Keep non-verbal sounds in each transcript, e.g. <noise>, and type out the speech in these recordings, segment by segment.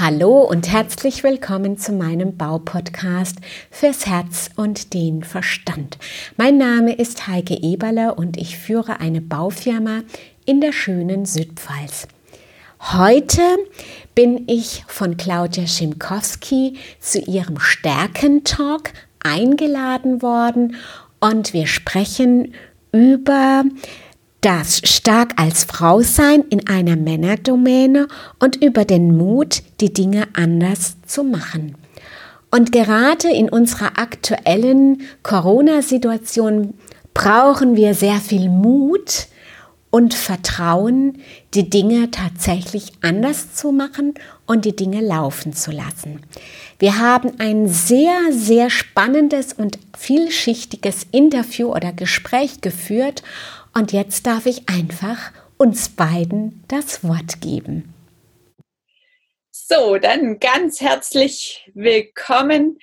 Hallo und herzlich willkommen zu meinem Baupodcast fürs Herz und den Verstand. Mein Name ist Heike Eberle und ich führe eine Baufirma in der schönen Südpfalz. Heute bin ich von Claudia Schimkowski zu ihrem Stärkentalk eingeladen worden und wir sprechen über das stark als Frau sein in einer Männerdomäne und über den Mut, die Dinge anders zu machen. Und gerade in unserer aktuellen Corona-Situation brauchen wir sehr viel Mut und Vertrauen, die Dinge tatsächlich anders zu machen und die Dinge laufen zu lassen. Wir haben ein sehr, sehr spannendes und vielschichtiges Interview oder Gespräch geführt und jetzt darf ich einfach uns beiden das Wort geben. So, dann ganz herzlich willkommen.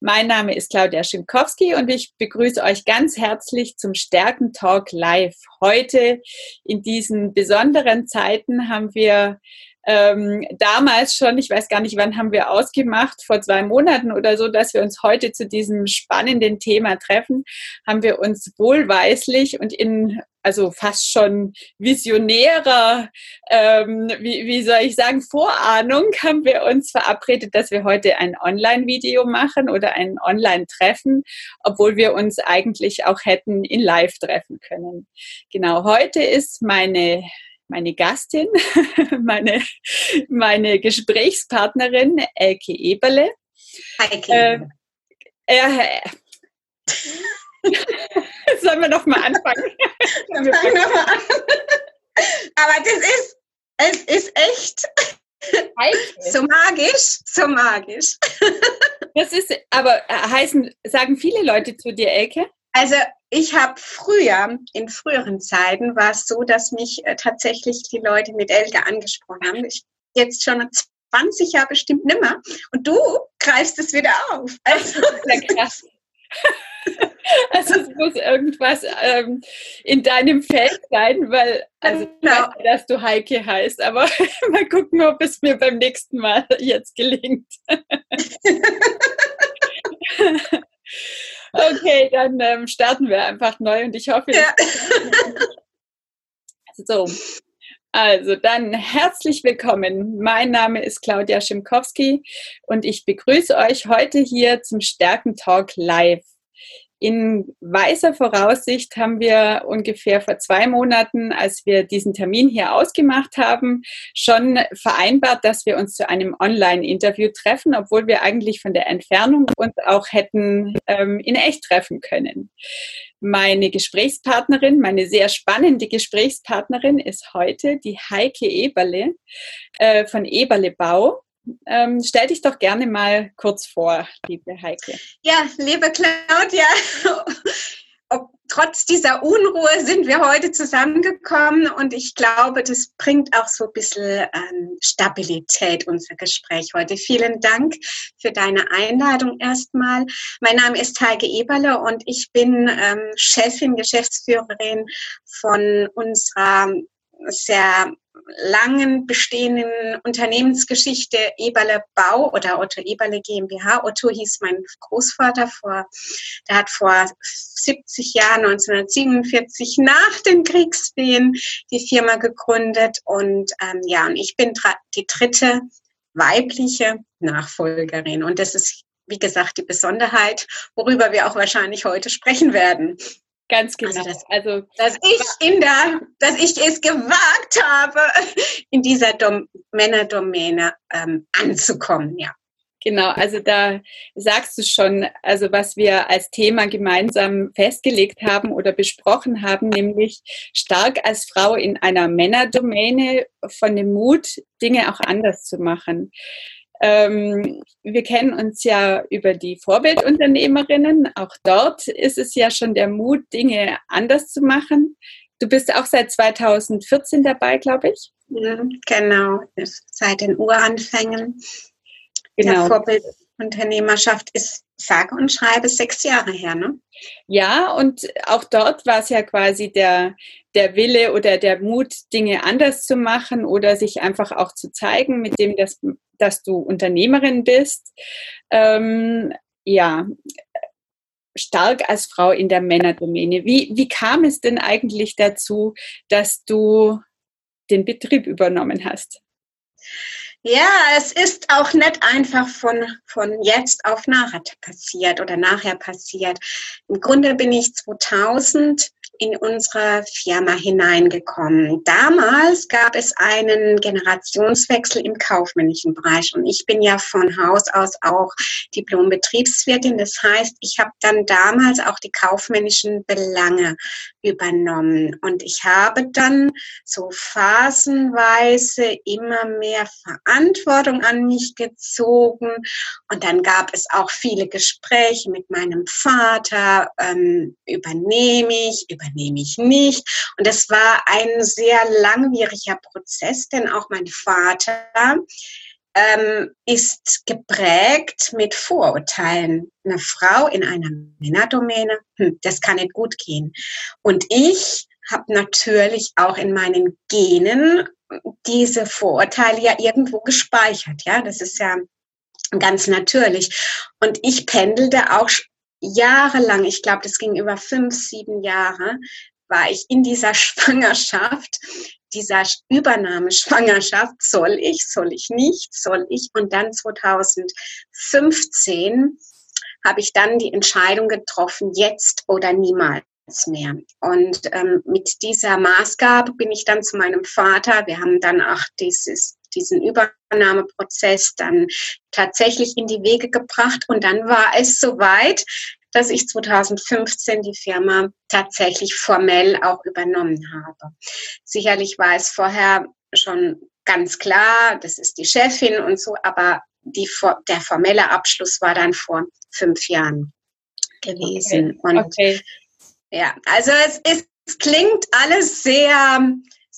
Mein Name ist Claudia Schimkowski und ich begrüße euch ganz herzlich zum Stärken Talk Live. Heute in diesen besonderen Zeiten haben wir ähm, damals schon, ich weiß gar nicht, wann haben wir ausgemacht, vor zwei Monaten oder so, dass wir uns heute zu diesem spannenden Thema treffen, haben wir uns wohlweislich und in also fast schon visionärer, ähm, wie, wie soll ich sagen, Vorahnung <laughs> haben wir uns verabredet, dass wir heute ein Online-Video machen oder ein Online-Treffen, obwohl wir uns eigentlich auch hätten in Live treffen können. Genau, heute ist meine meine Gastin, <laughs> meine, meine Gesprächspartnerin Elke Eberle. Heike. Äh, äh, <laughs> Sollen wir noch mal anfangen? <laughs> wir fangen noch mal an. Aber das ist, es ist echt so magisch, so magisch. Das ist, aber äh, heißen, sagen viele Leute zu dir, Elke? Also ich habe früher, in früheren Zeiten, war es so, dass mich äh, tatsächlich die Leute mit Elke angesprochen haben. Ich jetzt schon 20 Jahre bestimmt nimmer. Und du greifst es wieder auf. Also, ja krass. <laughs> <laughs> Also es muss irgendwas ähm, in deinem Feld sein, weil also genau. weiß, dass du Heike heißt, aber <laughs> mal gucken, ob es mir beim nächsten Mal jetzt gelingt. <laughs> Okay, dann ähm, starten wir einfach neu und ich hoffe, ja. so. Also dann herzlich willkommen. Mein Name ist Claudia Schimkowski und ich begrüße euch heute hier zum Stärken Talk Live. In weiser Voraussicht haben wir ungefähr vor zwei Monaten, als wir diesen Termin hier ausgemacht haben, schon vereinbart, dass wir uns zu einem Online-Interview treffen, obwohl wir eigentlich von der Entfernung uns auch hätten ähm, in echt treffen können. Meine Gesprächspartnerin, meine sehr spannende Gesprächspartnerin ist heute die Heike Eberle äh, von Eberle Bau. Ähm, stell dich doch gerne mal kurz vor, liebe Heike. Ja, liebe Claudia, <laughs> ob, trotz dieser Unruhe sind wir heute zusammengekommen und ich glaube, das bringt auch so ein bisschen ähm, Stabilität, unser Gespräch heute. Vielen Dank für deine Einladung erstmal. Mein Name ist Heike Eberle und ich bin ähm, Chefin, Geschäftsführerin von unserer sehr langen bestehenden Unternehmensgeschichte Eberle Bau oder Otto Eberle GmbH. Otto hieß mein Großvater vor, der hat vor 70 Jahren, 1947, nach den Kriegswehen die Firma gegründet und ähm, ja, und ich bin die dritte weibliche Nachfolgerin und das ist wie gesagt, die Besonderheit, worüber wir auch wahrscheinlich heute sprechen werden. Ganz genau. Also, das, also dass ich in der, dass ich es gewagt habe, <laughs> in dieser Dom Männerdomäne ähm, anzukommen, ja. Genau, also da sagst du schon, also was wir als Thema gemeinsam festgelegt haben oder besprochen haben, nämlich stark als Frau in einer Männerdomäne von dem Mut, Dinge auch anders zu machen. Ähm, wir kennen uns ja über die Vorbildunternehmerinnen. Auch dort ist es ja schon der Mut, Dinge anders zu machen. Du bist auch seit 2014 dabei, glaube ich. Ja, genau, seit den Uranfängen. Genau. Der Vorbildunternehmerschaft ist sage und schreibe sechs Jahre her, ne? Ja, und auch dort war es ja quasi der, der Wille oder der Mut, Dinge anders zu machen oder sich einfach auch zu zeigen, mit dem, dass, dass du Unternehmerin bist. Ähm, ja, stark als Frau in der Männerdomäne. Wie, wie kam es denn eigentlich dazu, dass du den Betrieb übernommen hast? Ja, es ist auch nicht einfach von, von jetzt auf nachher passiert oder nachher passiert. Im Grunde bin ich 2000 in unsere Firma hineingekommen. Damals gab es einen Generationswechsel im kaufmännischen Bereich und ich bin ja von Haus aus auch Diplom-Betriebswirtin. Das heißt, ich habe dann damals auch die kaufmännischen Belange übernommen und ich habe dann so phasenweise immer mehr Verantwortung an mich gezogen und dann gab es auch viele Gespräche mit meinem Vater, ähm, übernehme ich, übernehme ich nicht. Und das war ein sehr langwieriger Prozess, denn auch mein Vater ähm, ist geprägt mit Vorurteilen. Eine Frau in einer Männerdomäne, hm, das kann nicht gut gehen. Und ich habe natürlich auch in meinen Genen diese Vorurteile ja irgendwo gespeichert. Ja, das ist ja ganz natürlich. Und ich pendelte auch jahrelang, ich glaube, das ging über fünf, sieben Jahre, war ich in dieser <laughs> Schwangerschaft, dieser Übernahmeschwangerschaft, soll ich, soll ich nicht, soll ich. Und dann 2015 habe ich dann die Entscheidung getroffen, jetzt oder niemals mehr. Und ähm, mit dieser Maßgabe bin ich dann zu meinem Vater. Wir haben dann auch dieses diesen Übernahmeprozess dann tatsächlich in die Wege gebracht. Und dann war es soweit, dass ich 2015 die Firma tatsächlich formell auch übernommen habe. Sicherlich war es vorher schon ganz klar, das ist die Chefin und so, aber die, der formelle Abschluss war dann vor fünf Jahren gewesen. Okay. Und okay. ja, also es, ist, es klingt alles sehr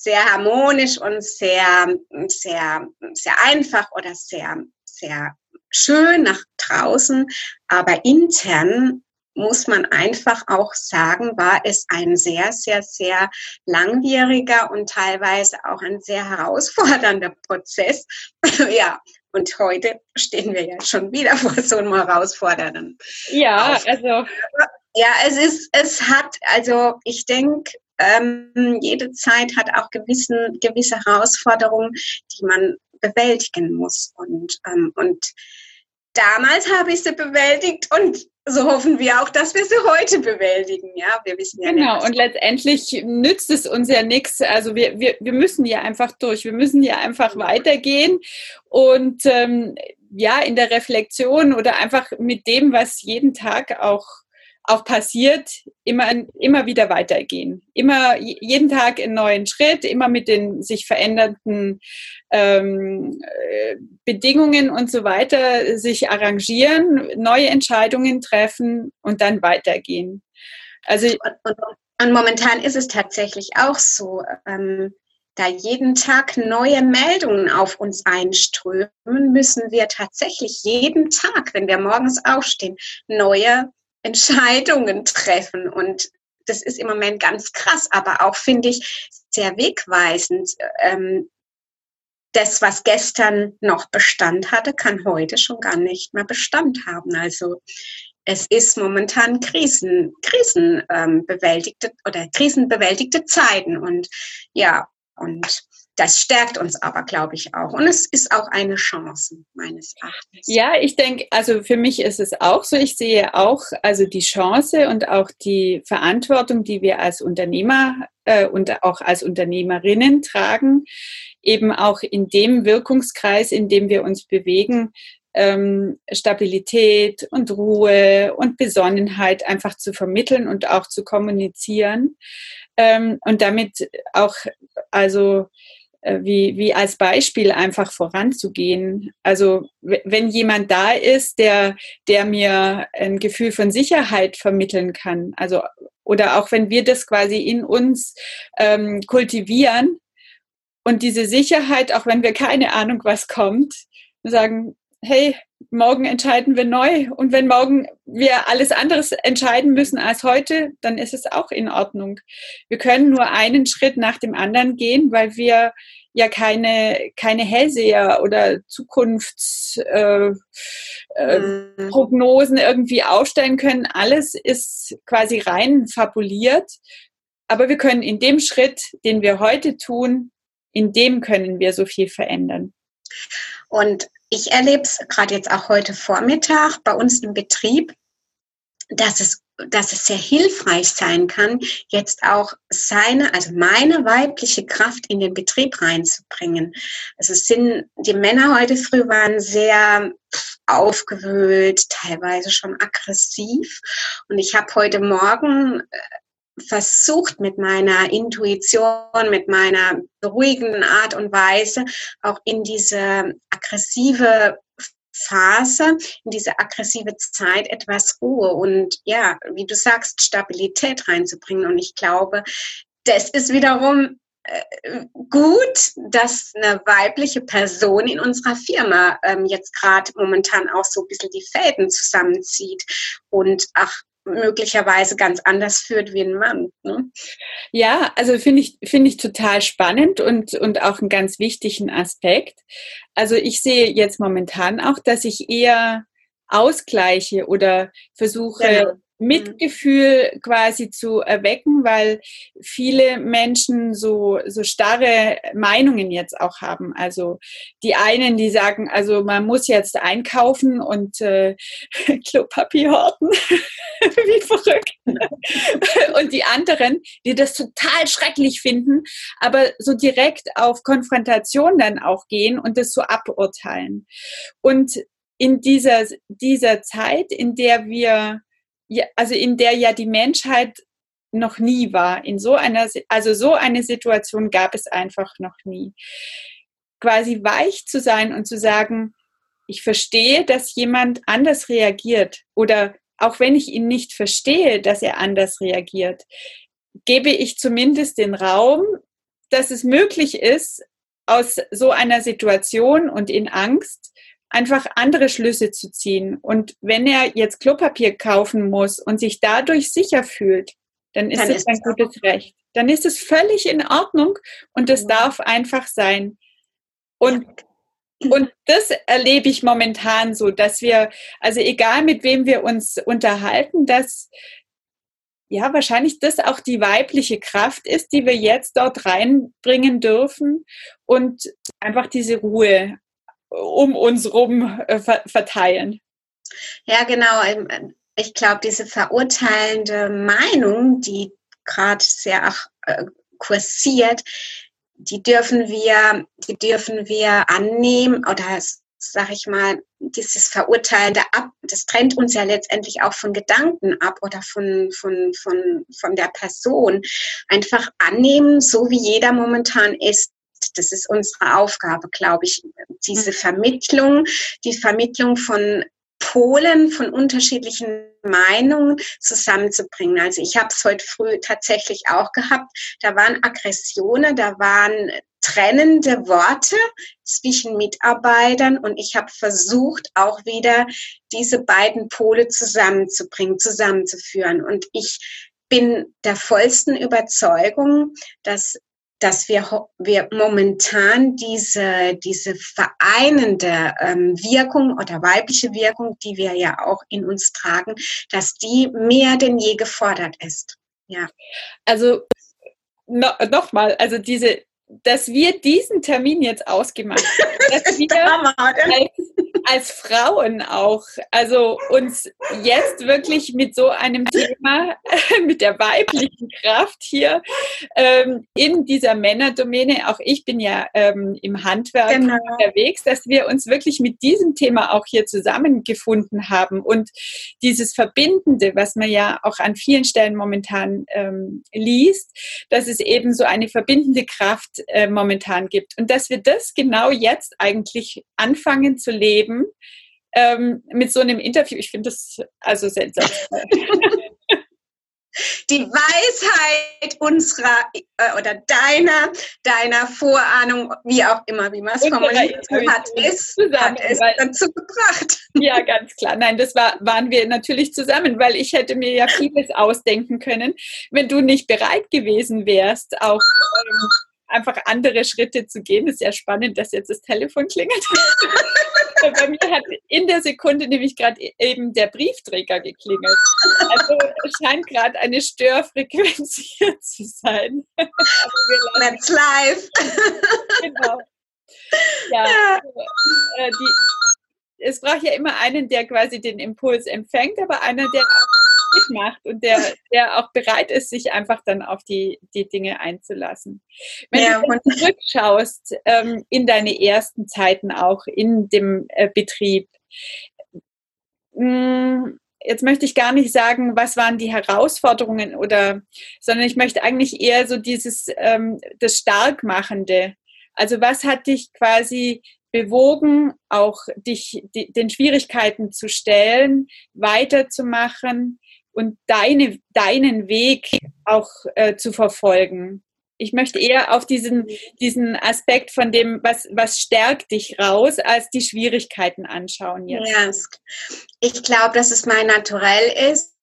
sehr harmonisch und sehr, sehr, sehr einfach oder sehr, sehr schön nach draußen, aber intern muss man einfach auch sagen, war es ein sehr, sehr, sehr langwieriger und teilweise auch ein sehr herausfordernder <laughs> Prozess. <laughs> ja, und heute stehen wir ja schon wieder vor so einem herausfordernden. Ja, also. Ja, es ist, es hat, also ich denke, ähm, jede Zeit hat auch gewissen, gewisse Herausforderungen, die man bewältigen muss. Und, ähm, und damals habe ich sie bewältigt und so hoffen wir auch, dass wir sie heute bewältigen. Ja, wir wissen ja Genau, nicht, und letztendlich nützt es uns ja nichts. Also wir, wir, wir müssen ja einfach durch. Wir müssen ja einfach weitergehen. Und ähm, ja, in der Reflexion oder einfach mit dem, was jeden Tag auch auch passiert, immer, immer wieder weitergehen. Immer jeden Tag einen neuen Schritt, immer mit den sich verändernden ähm, äh, Bedingungen und so weiter sich arrangieren, neue Entscheidungen treffen und dann weitergehen. Also und, und momentan ist es tatsächlich auch so. Ähm, da jeden Tag neue Meldungen auf uns einströmen, müssen wir tatsächlich jeden Tag, wenn wir morgens aufstehen, neue Entscheidungen treffen. Und das ist im Moment ganz krass, aber auch, finde ich, sehr wegweisend. Ähm, das, was gestern noch Bestand hatte, kann heute schon gar nicht mehr Bestand haben. Also es ist momentan Krisen, krisenbewältigte ähm, oder krisenbewältigte Zeiten. Und ja, und das stärkt uns aber, glaube ich, auch. Und es ist auch eine Chance, meines Erachtens. Ja, ich denke, also für mich ist es auch so. Ich sehe auch also die Chance und auch die Verantwortung, die wir als Unternehmer äh, und auch als Unternehmerinnen tragen, eben auch in dem Wirkungskreis, in dem wir uns bewegen, ähm, Stabilität und Ruhe und Besonnenheit einfach zu vermitteln und auch zu kommunizieren ähm, und damit auch also wie, wie als Beispiel einfach voranzugehen. Also wenn jemand da ist, der, der mir ein Gefühl von Sicherheit vermitteln kann, also oder auch wenn wir das quasi in uns ähm, kultivieren und diese Sicherheit, auch wenn wir keine Ahnung, was kommt, sagen, hey, morgen entscheiden wir neu. Und wenn morgen wir alles anderes entscheiden müssen als heute, dann ist es auch in Ordnung. Wir können nur einen Schritt nach dem anderen gehen, weil wir ja keine, keine Hellseher oder Zukunftsprognosen äh, äh, irgendwie aufstellen können. Alles ist quasi rein fabuliert. Aber wir können in dem Schritt, den wir heute tun, in dem können wir so viel verändern. Und ich erlebe es gerade jetzt auch heute Vormittag bei uns im Betrieb, dass es, dass es sehr hilfreich sein kann, jetzt auch seine, also meine weibliche Kraft in den Betrieb reinzubringen. Also sind, die Männer heute früh waren sehr aufgewühlt, teilweise schon aggressiv. Und ich habe heute Morgen äh, versucht mit meiner Intuition, mit meiner beruhigenden Art und Weise auch in diese aggressive Phase, in diese aggressive Zeit etwas Ruhe und ja, wie du sagst, Stabilität reinzubringen. Und ich glaube, das ist wiederum äh, gut, dass eine weibliche Person in unserer Firma ähm, jetzt gerade momentan auch so ein bisschen die Fäden zusammenzieht und ach, möglicherweise ganz anders führt wie ein Mann. Ne? Ja, also finde ich, finde ich total spannend und, und auch einen ganz wichtigen Aspekt. Also ich sehe jetzt momentan auch, dass ich eher ausgleiche oder versuche, genau. Mitgefühl quasi zu erwecken, weil viele Menschen so, so starre Meinungen jetzt auch haben. Also die einen, die sagen, also man muss jetzt einkaufen und äh, <laughs> Klopapier horten, <laughs> wie verrückt. <laughs> und die anderen, die das total schrecklich finden, aber so direkt auf Konfrontation dann auch gehen und das so aburteilen. Und in dieser, dieser Zeit, in der wir also in der ja die Menschheit noch nie war. In so einer, also so eine Situation gab es einfach noch nie. Quasi weich zu sein und zu sagen, ich verstehe, dass jemand anders reagiert oder auch wenn ich ihn nicht verstehe, dass er anders reagiert, gebe ich zumindest den Raum, dass es möglich ist, aus so einer Situation und in Angst einfach andere Schlüsse zu ziehen. Und wenn er jetzt Klopapier kaufen muss und sich dadurch sicher fühlt, dann ist dann es ist ein gutes Recht. Dann ist es völlig in Ordnung und es ja. darf einfach sein. Und <clears throat> und das erlebe ich momentan so, dass wir, also egal mit wem wir uns unterhalten, dass ja wahrscheinlich das auch die weibliche Kraft ist, die wir jetzt dort reinbringen dürfen und einfach diese Ruhe um uns rum äh, verteilen. Ja, genau. Ähm, ich glaube, diese verurteilende Meinung, die gerade sehr äh, kursiert, die dürfen wir, die dürfen wir annehmen oder sag ich mal, dieses Verurteilende ab, das trennt uns ja letztendlich auch von Gedanken ab oder von, von, von, von der Person. Einfach annehmen, so wie jeder momentan ist. Das ist unsere Aufgabe, glaube ich, diese mhm. Vermittlung, die Vermittlung von Polen von unterschiedlichen Meinungen zusammenzubringen. Also ich habe es heute früh tatsächlich auch gehabt. Da waren Aggressionen, da waren trennende Worte zwischen Mitarbeitern und ich habe versucht, auch wieder diese beiden Pole zusammenzubringen, zusammenzuführen. Und ich bin der vollsten Überzeugung, dass dass wir, wir momentan diese, diese vereinende ähm, Wirkung oder weibliche Wirkung, die wir ja auch in uns tragen, dass die mehr denn je gefordert ist. Ja. Also no, nochmal, also diese, dass wir diesen Termin jetzt ausgemacht haben, dass <laughs> wir als, als Frauen auch, also uns jetzt wirklich mit so einem Thema, <laughs> mit der weiblichen Kraft hier ähm, in dieser Männerdomäne, auch ich bin ja ähm, im Handwerk genau. unterwegs, dass wir uns wirklich mit diesem Thema auch hier zusammengefunden haben. Und dieses Verbindende, was man ja auch an vielen Stellen momentan ähm, liest, dass es eben so eine verbindende Kraft äh, momentan gibt. Und dass wir das genau jetzt eigentlich anfangen zu leben ähm, mit so einem Interview. Ich finde das also seltsam. <laughs> die Weisheit unserer äh, oder deiner, deiner Vorahnung, wie auch immer, wie man es formuliert hat, ist, hat es dazu gebracht. Ja, ganz klar. Nein, das war, waren wir natürlich zusammen, weil ich hätte mir ja vieles ausdenken können, wenn du nicht bereit gewesen wärst, auch ähm, einfach andere Schritte zu gehen. Es ist ja spannend, dass jetzt das Telefon klingelt. <laughs> Bei mir hat in der Sekunde nämlich gerade eben der Briefträger geklingelt. Also scheint gerade eine Störfrequenz hier zu sein. <laughs> That's live. Genau. Ja, also, äh, die, es braucht ja immer einen, der quasi den Impuls empfängt, aber einer, der auch mitmacht und der, der auch bereit ist, sich einfach dann auf die, die Dinge einzulassen. Wenn ja, du zurückschaust ähm, in deine ersten Zeiten auch in dem äh, Betrieb, mh, hm, jetzt möchte ich gar nicht sagen, was waren die Herausforderungen oder, sondern ich möchte eigentlich eher so dieses, ähm, das Starkmachende. Also was hat dich quasi bewogen, auch dich die, den Schwierigkeiten zu stellen, weiterzumachen, und deine, deinen Weg auch äh, zu verfolgen. Ich möchte eher auf diesen, diesen Aspekt von dem, was, was stärkt dich raus, als die Schwierigkeiten anschauen jetzt. Ja, ich glaube, dass es mein Naturell ist,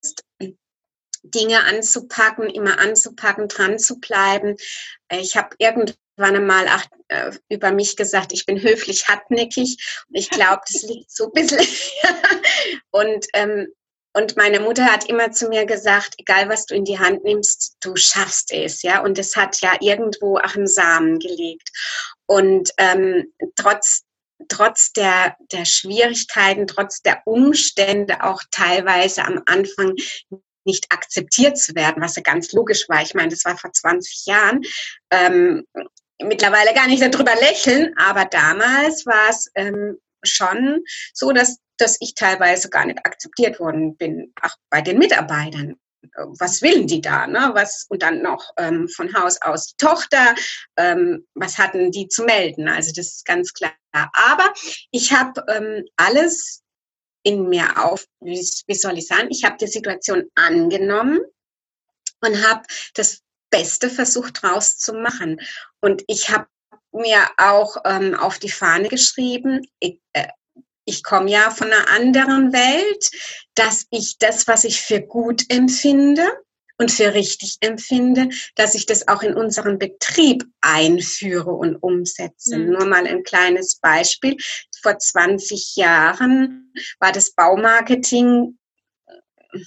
Dinge anzupacken, immer anzupacken, dran zu bleiben. Ich habe irgendwann einmal auch, äh, über mich gesagt, ich bin höflich hartnäckig. Ich glaube, das liegt so ein bisschen. <laughs> und ähm, und meine Mutter hat immer zu mir gesagt, egal was du in die Hand nimmst, du schaffst es, ja. Und es hat ja irgendwo auch einen Samen gelegt. Und ähm, trotz trotz der, der Schwierigkeiten, trotz der Umstände auch teilweise am Anfang nicht akzeptiert zu werden, was ja ganz logisch war. Ich meine, das war vor 20 Jahren. Ähm, mittlerweile gar nicht darüber lächeln, aber damals war es ähm, schon so, dass dass ich teilweise gar nicht akzeptiert worden bin, auch bei den Mitarbeitern. Was willen die da? Ne? Was, und dann noch ähm, von Haus aus die Tochter. Ähm, was hatten die zu melden? Also das ist ganz klar. Aber ich habe ähm, alles in mir auf, wie, wie soll ich sagen, ich habe die Situation angenommen und habe das Beste versucht rauszumachen. Und ich habe mir auch ähm, auf die Fahne geschrieben, ich, äh, ich komme ja von einer anderen Welt, dass ich das, was ich für gut empfinde und für richtig empfinde, dass ich das auch in unseren Betrieb einführe und umsetze. Mhm. Nur mal ein kleines Beispiel. Vor 20 Jahren war das Baumarketing äh,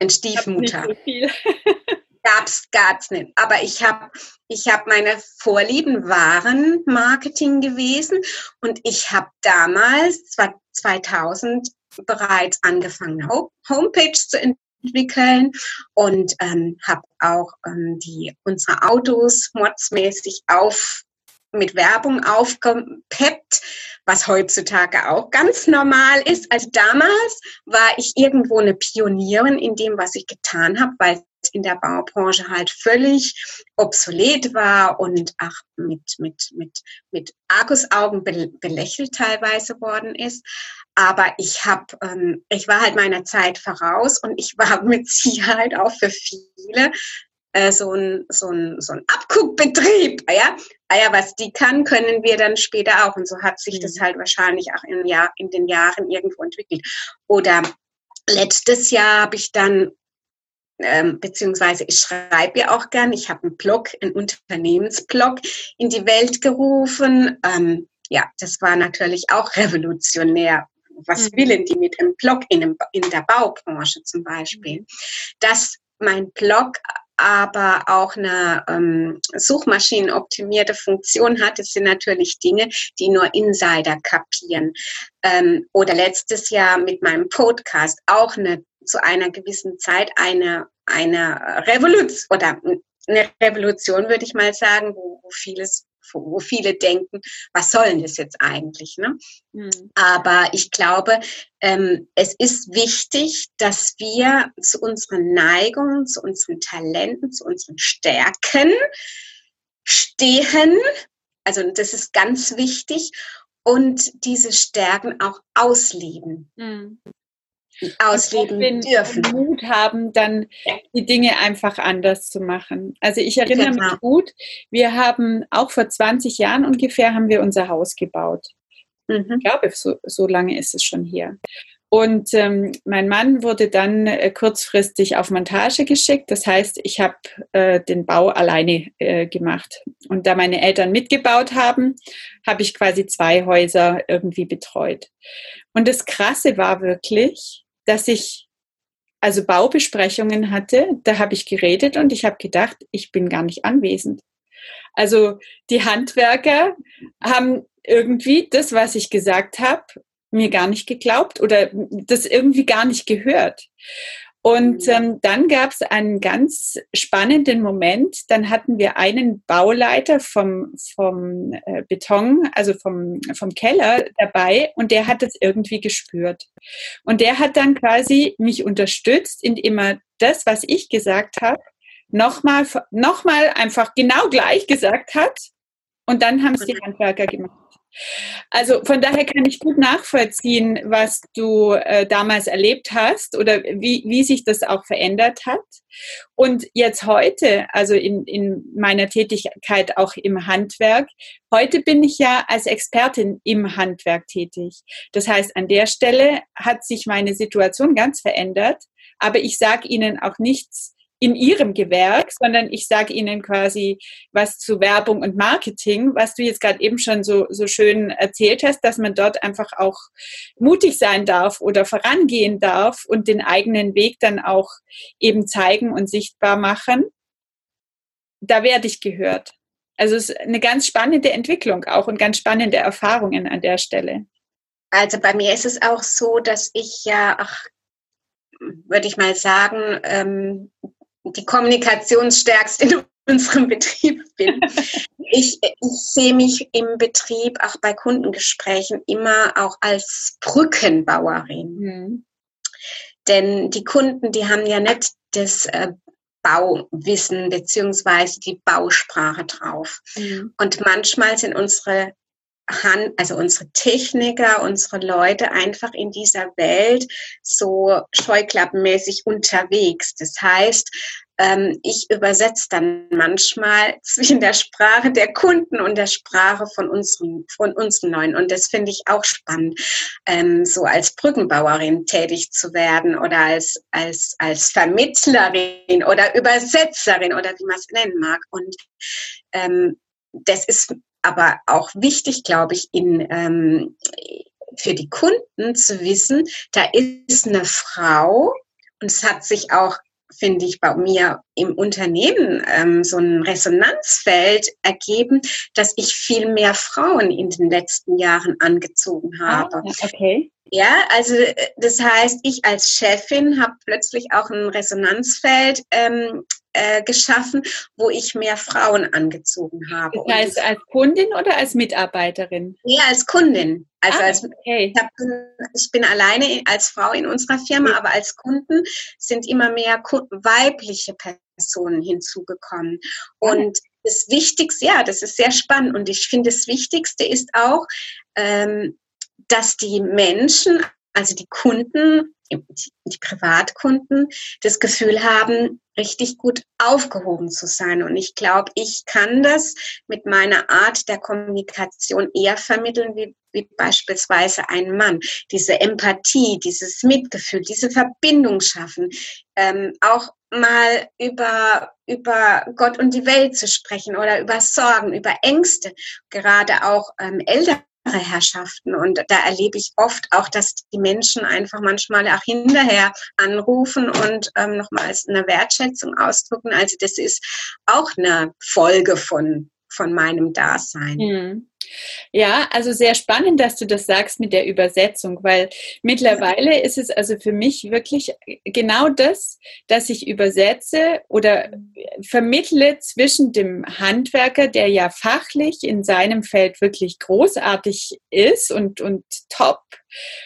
ein Stiefmutter. <laughs> gab's gab's nicht. Aber ich habe ich hab meine Vorlieben waren Marketing gewesen und ich habe damals 2000 bereits angefangen Homepage zu entwickeln und ähm, habe auch ähm, die unsere Autos modsmäßig auf mit Werbung aufgepeppt, was heutzutage auch ganz normal ist. Also damals war ich irgendwo eine Pionierin in dem, was ich getan habe, weil in der Baubranche halt völlig obsolet war und auch mit, mit, mit, mit Argusaugen belächelt teilweise worden ist. Aber ich habe, ähm, ich war halt meiner Zeit voraus und ich war <laughs> mit Sicherheit auch für viele äh, so ein, so ein, so ein Abguckbetrieb. Ja? Ah ja, was die kann, können wir dann später auch. Und so hat sich das mhm. halt wahrscheinlich auch in, Jahr, in den Jahren irgendwo entwickelt. Oder letztes Jahr habe ich dann ähm, beziehungsweise ich schreibe ja auch gern. Ich habe einen Blog, einen Unternehmensblog in die Welt gerufen. Ähm, ja, das war natürlich auch revolutionär. Was mhm. willen die mit einem Blog in, einem, in der Baubranche zum Beispiel? Mhm. Dass mein Blog aber auch eine ähm, suchmaschinenoptimierte Funktion hat, das sind natürlich Dinge, die nur Insider kapieren. Ähm, oder letztes Jahr mit meinem Podcast auch eine zu einer gewissen Zeit eine, eine Revolution oder eine Revolution, würde ich mal sagen, wo, wo vieles wo viele denken, was soll denn das jetzt eigentlich? Ne? Mhm. Aber ich glaube, ähm, es ist wichtig, dass wir zu unseren Neigungen, zu unseren Talenten, zu unseren Stärken stehen. Also das ist ganz wichtig und diese Stärken auch ausleben. Mhm. Ausleben dürfen. Mut haben, dann die Dinge einfach anders zu machen. Also ich erinnere genau. mich gut, wir haben auch vor 20 Jahren ungefähr haben wir unser Haus gebaut. Mhm. Ich glaube, so, so lange ist es schon hier. Und ähm, mein Mann wurde dann äh, kurzfristig auf Montage geschickt. Das heißt, ich habe äh, den Bau alleine äh, gemacht. Und da meine Eltern mitgebaut haben, habe ich quasi zwei Häuser irgendwie betreut. Und das Krasse war wirklich, dass ich also Baubesprechungen hatte. Da habe ich geredet und ich habe gedacht, ich bin gar nicht anwesend. Also die Handwerker haben irgendwie das, was ich gesagt habe, mir gar nicht geglaubt oder das irgendwie gar nicht gehört. Und mhm. ähm, dann gab es einen ganz spannenden Moment. Dann hatten wir einen Bauleiter vom, vom äh, Beton, also vom, vom Keller dabei und der hat das irgendwie gespürt. Und der hat dann quasi mich unterstützt, indem er das, was ich gesagt habe, nochmal noch mal einfach genau gleich gesagt hat. Und dann haben es die Handwerker gemacht. Also von daher kann ich gut nachvollziehen, was du äh, damals erlebt hast oder wie, wie sich das auch verändert hat. Und jetzt heute, also in, in meiner Tätigkeit auch im Handwerk, heute bin ich ja als Expertin im Handwerk tätig. Das heißt, an der Stelle hat sich meine Situation ganz verändert, aber ich sage Ihnen auch nichts in ihrem Gewerk, sondern ich sage ihnen quasi was zu Werbung und Marketing, was du jetzt gerade eben schon so, so schön erzählt hast, dass man dort einfach auch mutig sein darf oder vorangehen darf und den eigenen Weg dann auch eben zeigen und sichtbar machen. Da werde ich gehört. Also es ist eine ganz spannende Entwicklung auch und ganz spannende Erfahrungen an der Stelle. Also bei mir ist es auch so, dass ich ja, ach, würde ich mal sagen, ähm, die kommunikationsstärkste in <laughs> unserem Betrieb bin. Ich, ich sehe mich im Betrieb auch bei Kundengesprächen immer auch als Brückenbauerin. Mhm. Denn die Kunden, die haben ja nicht das äh, Bauwissen beziehungsweise die Bausprache drauf. Mhm. Und manchmal sind unsere also unsere Techniker, unsere Leute einfach in dieser Welt so scheuklappenmäßig unterwegs. Das heißt, ähm, ich übersetze dann manchmal <laughs> zwischen der Sprache der Kunden und der Sprache von unseren, von unseren Neuen. Und das finde ich auch spannend, ähm, so als Brückenbauerin tätig zu werden oder als, als, als Vermittlerin oder Übersetzerin oder wie man es nennen mag. Und ähm, das ist aber auch wichtig, glaube ich, in, ähm, für die Kunden zu wissen, da ist eine Frau, und es hat sich auch finde ich, bei mir im Unternehmen ähm, so ein Resonanzfeld ergeben, dass ich viel mehr Frauen in den letzten Jahren angezogen ah, habe. Ah, okay. Ja, also äh, das heißt, ich als Chefin habe plötzlich auch ein Resonanzfeld ähm, äh, geschaffen, wo ich mehr Frauen angezogen habe. Das heißt, als Kundin oder als Mitarbeiterin? Ja, als Kundin. Also ah, als, okay. ich, hab, ich, bin alleine als Frau in unserer Firma, aber als Kunden sind immer mehr weibliche Personen hinzugekommen. Ah. Und das Wichtigste, ja, das ist sehr spannend. Und ich finde, das Wichtigste ist auch, ähm, dass die Menschen, also die Kunden, die Privatkunden das Gefühl haben, richtig gut aufgehoben zu sein. Und ich glaube, ich kann das mit meiner Art der Kommunikation eher vermitteln, wie, wie beispielsweise ein Mann. Diese Empathie, dieses Mitgefühl, diese Verbindung schaffen, ähm, auch mal über, über Gott und die Welt zu sprechen oder über Sorgen, über Ängste, gerade auch ähm, Eltern Herrschaften. Und da erlebe ich oft auch, dass die Menschen einfach manchmal auch hinterher anrufen und ähm, nochmals eine Wertschätzung ausdrücken. Also das ist auch eine Folge von, von meinem Dasein. Mhm. Ja, also sehr spannend, dass du das sagst mit der Übersetzung, weil mittlerweile ist es also für mich wirklich genau das, dass ich übersetze oder vermittle zwischen dem Handwerker, der ja fachlich in seinem Feld wirklich großartig ist und, und top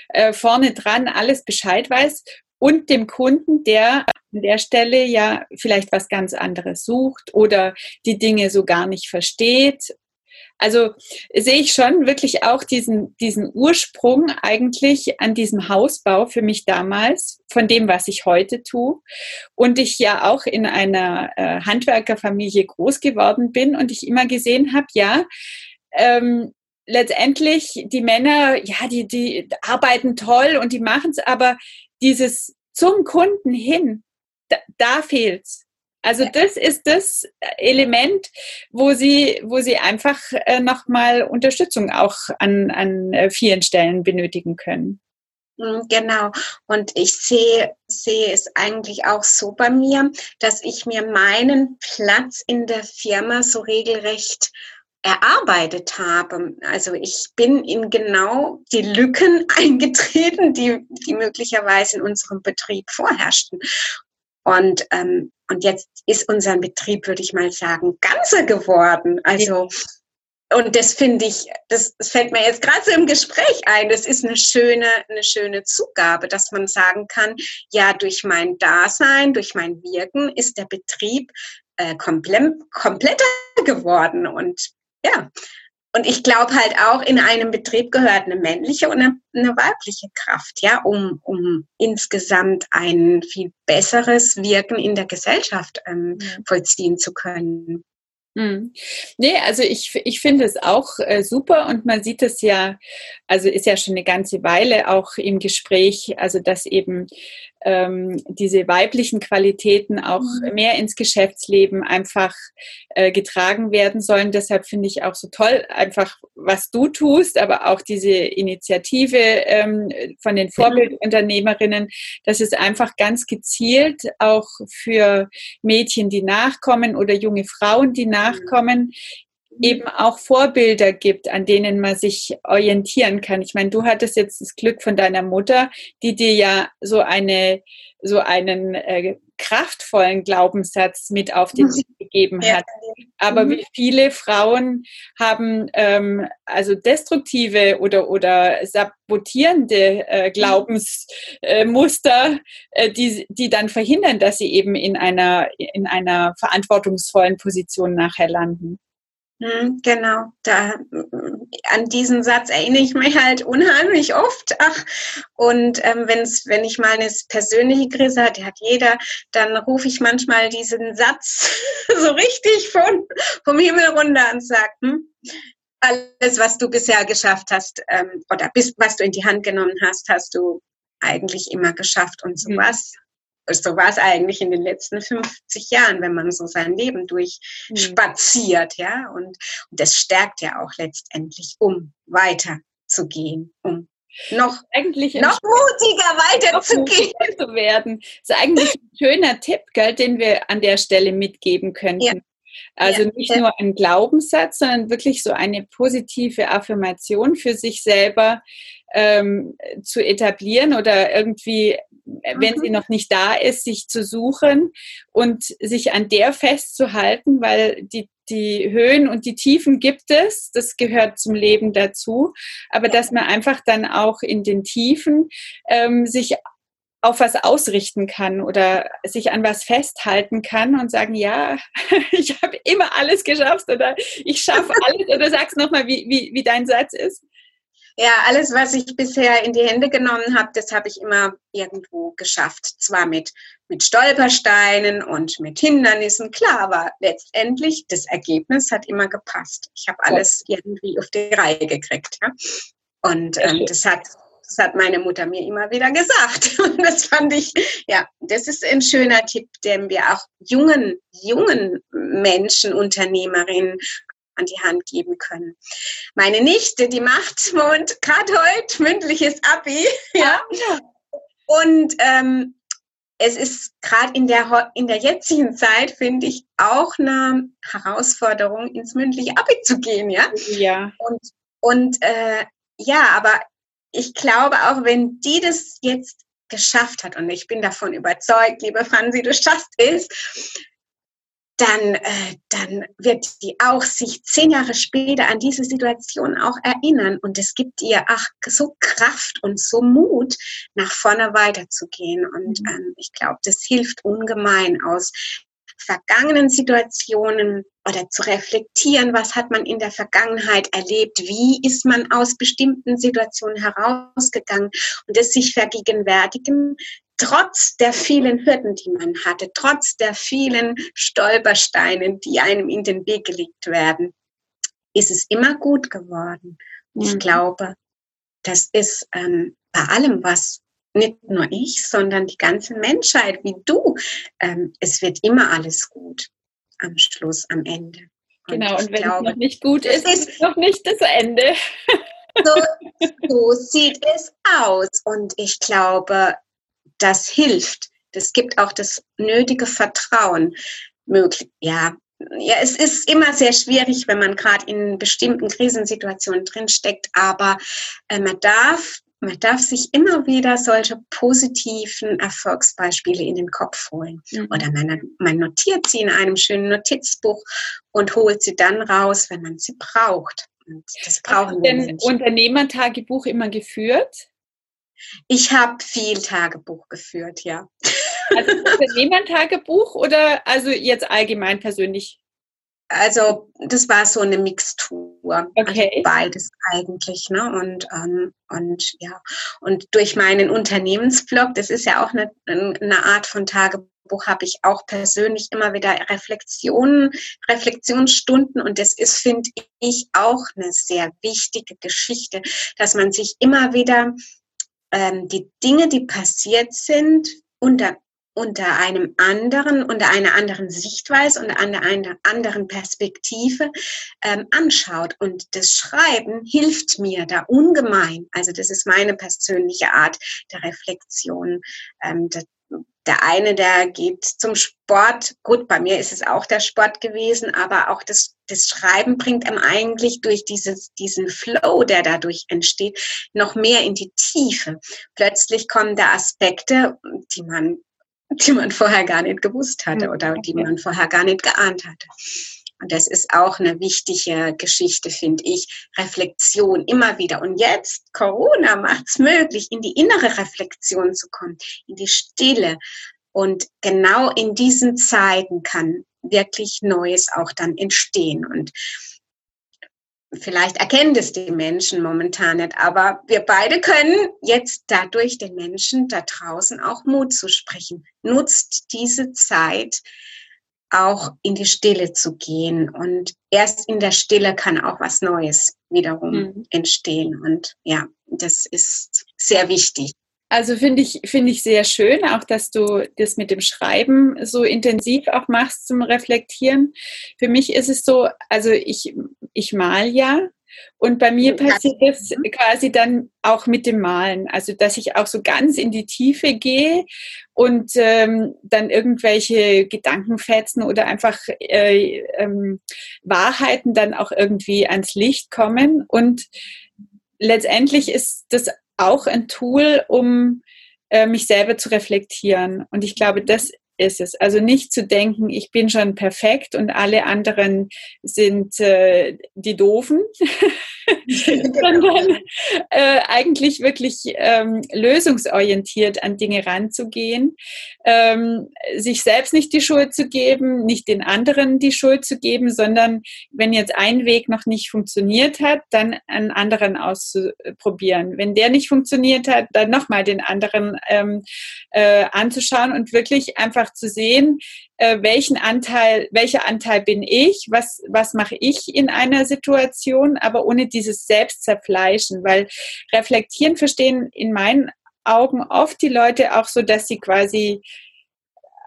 äh, vorne dran alles Bescheid weiß und dem Kunden, der an der Stelle ja vielleicht was ganz anderes sucht oder die Dinge so gar nicht versteht Also sehe ich schon wirklich auch diesen, diesen Ursprung eigentlich an diesem Hausbau für mich damals, von dem, was ich heute tue. Und ich ja auch in einer äh, Handwerkerfamilie groß geworden bin und ich immer gesehen habe, ja, ähm, letztendlich die Männer, ja, die, die arbeiten toll und die machen es, aber dieses zum Kunden hin, da, da fehlt's. Also das ist das Element, wo sie, wo sie einfach äh, nochmal Unterstützung auch an, an äh, vielen Stellen benötigen können. Hm, genau. Und ich sehe, sehe es eigentlich auch so bei mir, dass ich mir meinen Platz in der Firma so regelrecht erarbeitet habe. Also ich bin in genau die Lücken <laughs> eingetreten, die, die möglicherweise in unserem Betrieb vorherrschten. Und, ähm, und jetzt ist unser Betrieb, würde ich mal sagen, ganzer geworden. Also, und das finde ich, das, das fällt mir jetzt gerade so im Gespräch ein. Das ist eine schöne, eine schöne Zugabe, dass man sagen kann, ja, durch mein Dasein, durch mein Wirken ist der Betrieb äh, komplett, kompletter geworden. Und ja, und ich glaube halt auch, in einem Betrieb gehört eine männliche und eine, eine, weibliche Kraft, ja, um, um insgesamt ein viel besseres Wirken in der Gesellschaft ähm, vollziehen zu können. Hm. Nee, also ich, ich finde es auch äh, super und man sieht es ja, also ist ja schon eine ganze Weile auch im Gespräch, also dass eben ähm, diese weiblichen Qualitäten auch mhm. mehr ins Geschäftsleben einfach äh, getragen werden sollen. Deshalb finde ich auch so toll, einfach was du tust, aber auch diese Initiative ähm, von den Vorbildunternehmerinnen, dass es einfach ganz gezielt auch für Mädchen, die nachkommen oder junge Frauen, die mhm. nachkommen, eben auch Vorbilder gibt, an denen man sich orientieren kann. Ich meine, du hattest jetzt das Glück von deiner Mutter, die dir ja so eine so einen äh, kraftvollen Glaubenssatz mit auf den Weg <laughs> gegeben hat. Aber mhm. wie viele Frauen haben ähm, also destruktive oder oder sabotierende äh, mhm. Glaubensmuster, äh, die die dann verhindern, dass sie eben in einer in einer verantwortungsvollen Position nachher landen. Hm, genau, da an diesen Satz erinnere ich mich halt unheimlich oft. Ach, und ähm, wenn's, wenn ich mal eine persönliche Krise hat, die hat jeder, dann rufe ich manchmal diesen Satz <laughs> so richtig von, vom Himmel runter und sage, hm, alles, was du bisher geschafft hast ähm, oder bis, was du in die Hand genommen hast, hast du eigentlich immer geschafft und sowas. Mhm so war es eigentlich in den letzten 50 Jahren, wenn man so sein Leben durchspaziert, ja. Und, und das stärkt ja auch letztendlich, um weiterzugehen, um noch, eigentlich noch mutiger weiterzugehen. Zu werden. Das ist eigentlich ein schöner Tipp, gell, den wir an der Stelle mitgeben könnten. Ja. Also ja. nicht nur ein Glaubenssatz, sondern wirklich so eine positive Affirmation für sich selber ähm, zu etablieren oder irgendwie, mhm. wenn sie noch nicht da ist, sich zu suchen und sich an der festzuhalten, weil die die Höhen und die Tiefen gibt es, das gehört zum Leben dazu, aber dass man einfach dann auch in den Tiefen ähm, sich auf was ausrichten kann oder sich an was festhalten kann und sagen, ja, <laughs> ich habe immer alles geschafft oder ich schaffe <laughs> alles oder sag's nochmal, wie, wie, wie dein Satz ist. Ja, alles, was ich bisher in die Hände genommen habe, das habe ich immer irgendwo geschafft. Zwar mit, mit Stolpersteinen und mit Hindernissen, klar, aber letztendlich das Ergebnis hat immer gepasst. Ich habe alles irgendwie auf die Reihe gekriegt. Ja? Und ähm, das hat das hat meine Mutter mir immer wieder gesagt. <laughs> Und das fand ich, ja, das ist ein schöner Tipp, den wir auch jungen, jungen Menschen, Unternehmerinnen an die Hand geben können. Meine Nichte, die macht und gerade heute mündliches Abi, <laughs> ja. Und ähm, es ist gerade in der, in der jetzigen Zeit, finde ich, auch eine Herausforderung, ins mündliche Abi zu gehen, ja. Ja. Und, und äh, ja, aber ich glaube auch, wenn die das jetzt geschafft hat, und ich bin davon überzeugt, liebe Franzi, du schaffst es, dann, äh, dann wird die auch sich zehn Jahre später an diese Situation auch erinnern. Und es gibt ihr ach so Kraft und so Mut, nach vorne weiterzugehen. Und mhm. ähm, ich glaube, das hilft ungemein aus vergangenen Situationen oder zu reflektieren, was hat man in der Vergangenheit erlebt, wie ist man aus bestimmten Situationen herausgegangen? Und es sich vergegenwärtigen, trotz der vielen Hürden, die man hatte, trotz der vielen Stolpersteine, die einem in den Weg gelegt werden, ist es immer gut geworden. Und ich mhm. glaube, das ist ähm, bei allem, was nicht nur ich, sondern die ganze Menschheit, wie du, ähm, es wird immer alles gut am Schluss, am Ende. Und genau, und wenn glaube, es noch nicht gut ist, ist es noch nicht das Ende. So, so sieht es aus. Und ich glaube, das hilft. Das gibt auch das nötige Vertrauen. Möglich, ja, ja, es ist immer sehr schwierig, wenn man gerade in bestimmten Krisensituationen drinsteckt, aber äh, man darf man darf sich immer wieder solche positiven Erfolgsbeispiele in den Kopf holen. Mhm. Oder man, man, notiert sie in einem schönen Notizbuch und holt sie dann raus, wenn man sie braucht. Und das brauchen wir denn Unternehmertagebuch immer geführt? Ich habe viel Tagebuch geführt, ja. Also Unternehmertagebuch oder also jetzt allgemein persönlich? Also das war so eine Mixtur. Also okay. Also beides eigentlich. Ne? Und, ähm, und ja, und durch meinen Unternehmensblog, das ist ja auch eine, eine Art von Tagebuch, habe ich auch persönlich immer wieder Reflexionen, Reflexionsstunden und das ist, finde ich, auch eine sehr wichtige Geschichte, dass man sich immer wieder ähm, die Dinge, die passiert sind, unter unter einem anderen, unter einer anderen Sichtweise, unter einer anderen Perspektive ähm, anschaut. Und das Schreiben hilft mir da ungemein. Also das ist meine persönliche Art der Reflexion. Ähm, der, der eine, der geht zum Sport. Gut, bei mir ist es auch der Sport gewesen, aber auch das, das Schreiben bringt einem eigentlich durch dieses, diesen Flow, der dadurch entsteht, noch mehr in die Tiefe. Plötzlich kommen da Aspekte, die man die man vorher gar nicht gewusst hatte oder die man vorher gar nicht geahnt hatte. Und das ist auch eine wichtige Geschichte, finde ich. Reflexion immer wieder. Und jetzt, Corona macht es möglich, in die innere Reflexion zu kommen, in die Stille. Und genau in diesen Zeiten kann wirklich Neues auch dann entstehen. Und vielleicht erkennen das die Menschen momentan nicht, aber wir beide können jetzt dadurch den Menschen da draußen auch Mut zu sprechen. Nutzt diese Zeit auch in die Stille zu gehen und erst in der Stille kann auch was Neues wiederum mhm. entstehen und ja, das ist sehr wichtig. Also finde ich, finde ich sehr schön, auch dass du das mit dem Schreiben so intensiv auch machst zum Reflektieren. Für mich ist es so, also ich, ich mal ja und bei mir passiert das quasi dann auch mit dem Malen. Also, dass ich auch so ganz in die Tiefe gehe und ähm, dann irgendwelche Gedankenfetzen oder einfach äh, ähm, Wahrheiten dann auch irgendwie ans Licht kommen. Und letztendlich ist das auch ein Tool, um äh, mich selber zu reflektieren. Und ich glaube, das ist es. Also nicht zu denken, ich bin schon perfekt und alle anderen sind äh, die Doofen, <laughs> <laughs> sondern äh, eigentlich wirklich ähm, lösungsorientiert an Dinge ranzugehen, ähm, sich selbst nicht die Schuld zu geben, nicht den anderen die Schuld zu geben, sondern wenn jetzt ein Weg noch nicht funktioniert hat, dann einen anderen auszuprobieren. Wenn der nicht funktioniert hat, dann nochmal den anderen ähm, äh, anzuschauen und wirklich einfach zu sehen, äh, welchen Anteil, welcher Anteil bin ich, was, was mache ich in einer Situation, aber ohne dieses Selbstzerfleischen, weil reflektieren verstehen in meinen Augen oft die Leute auch so, dass sie quasi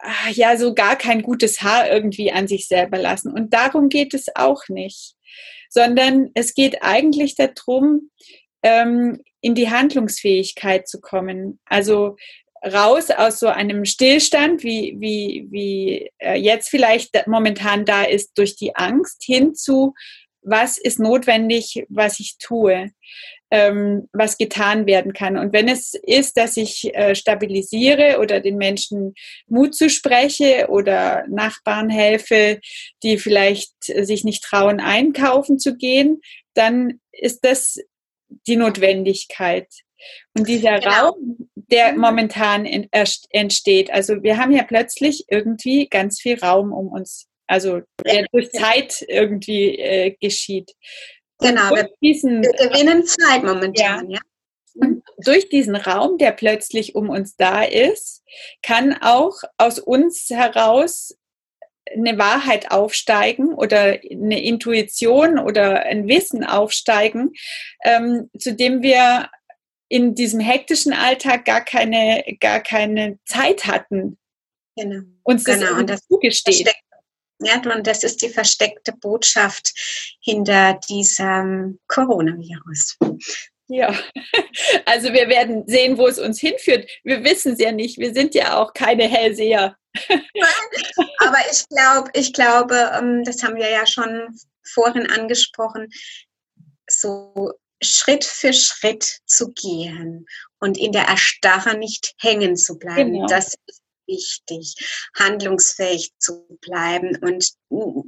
ah, ja so gar kein gutes Haar irgendwie an sich selber lassen. Und darum geht es auch nicht, sondern es geht eigentlich darum, ähm, in die Handlungsfähigkeit zu kommen. Also raus aus so einem Stillstand, wie, wie, wie äh, jetzt vielleicht momentan da ist, durch die Angst hin zu, was ist notwendig, was ich tue, ähm, was getan werden kann. Und wenn es ist, dass ich äh, stabilisiere oder den Menschen Mut zuspreche oder Nachbarn helfe, die vielleicht sich nicht trauen, einkaufen zu gehen, dann ist das die Notwendigkeit. Und dieser genau. Raum, der mhm. momentan entsteht. Also wir haben ja plötzlich irgendwie ganz viel Raum um uns, also der durch Zeit irgendwie äh, geschieht. Genau, wir, diesen, wir gewinnen Zeit momentan, ja. ja. Und durch diesen Raum, der plötzlich um uns da ist, kann auch aus uns heraus eine Wahrheit aufsteigen oder eine Intuition oder ein Wissen aufsteigen, ähm, zu dem wir in diesem hektischen Alltag gar keine, gar keine Zeit hatten. Genau. Uns das, genau. Und das zugesteht. Ja, und das ist die versteckte Botschaft hinter diesem Coronavirus. Ja, <laughs> also wir werden sehen, wo es uns hinführt. Wir wissen es ja nicht. Wir sind ja auch keine Hellseher. Aber ich glaube, ich glaube, ähm, das haben wir ja schon vorhin angesprochen, so Schritt für Schritt zu gehen und in der Erstarre nicht hängen zu bleiben. Genau. Das ist wichtig, handlungsfähig zu bleiben und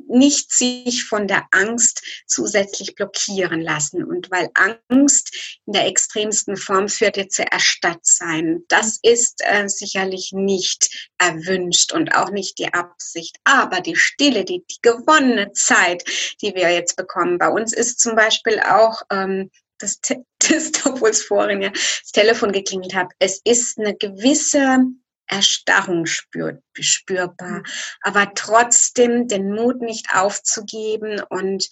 nicht sich von der Angst zusätzlich blockieren lassen. Und weil Angst in der extremsten Form führt ja zu Erstattsein. Das ist äh, sicherlich nicht erwünscht und auch nicht die Absicht. Aber die Stille, die, die gewonnene Zeit, die wir jetzt bekommen, bei uns ist zum Beispiel auch ähm, das, <laughs> das obwohl es vorhin ja das Telefon geklingelt hat, es ist eine gewisse Erstarrung spürt, spürbar, mhm. aber trotzdem den Mut nicht aufzugeben und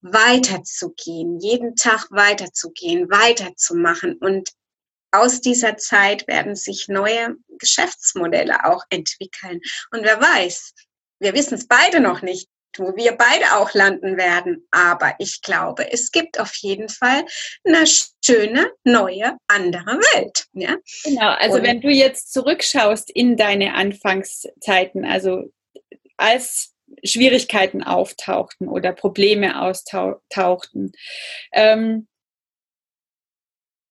weiterzugehen, jeden Tag weiterzugehen, weiterzumachen und aus dieser Zeit werden sich neue Geschäftsmodelle auch entwickeln. Und wer weiß, wir wissen es beide noch nicht, wo wir beide auch landen werden. Aber ich glaube, es gibt auf jeden Fall eine schöne, neue, andere Welt. Ja? Genau, also Und wenn du jetzt zurückschaust in deine Anfangszeiten, also als Schwierigkeiten auftauchten oder Probleme austauchten, ähm,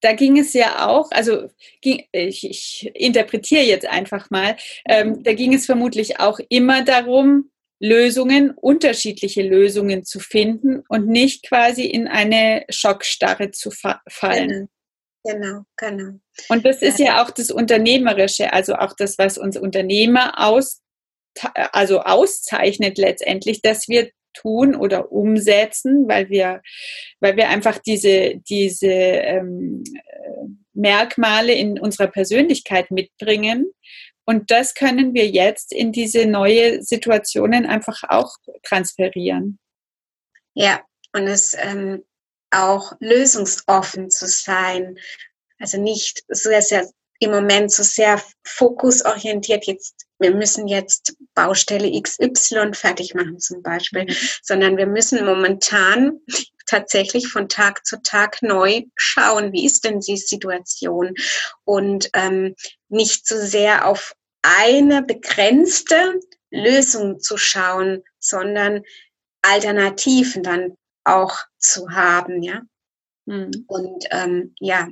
da ging es ja auch, also ging, ich, ich, interpretiere jetzt einfach mal, ähm, da ging es vermutlich auch immer darum, Lösungen, unterschiedliche Lösungen zu finden und nicht quasi in eine Schockstarre zu fallen. Genau, genau. Und das ist ja auch das Unternehmerische, also auch das, was uns Unternehmer aus, also auszeichnet letztendlich, dass wir tun oder umsetzen, weil wir, weil wir einfach diese, diese ähm, äh, Merkmale in unserer Persönlichkeit mitbringen und das können wir jetzt in diese neue Situationen einfach auch transferieren. Ja, und es ähm, auch lösungsoffen zu sein. Also nicht so sehr im Moment so sehr fokusorientiert jetzt, wir müssen jetzt Baustelle XY fertig machen zum Beispiel, mhm. sondern wir müssen momentan tatsächlich von Tag zu Tag neu schauen, wie ist denn die Situation und ähm, nicht so sehr auf eine begrenzte Lösung zu schauen, sondern Alternativen dann auch zu haben, ja. Mhm. Und ähm, ja,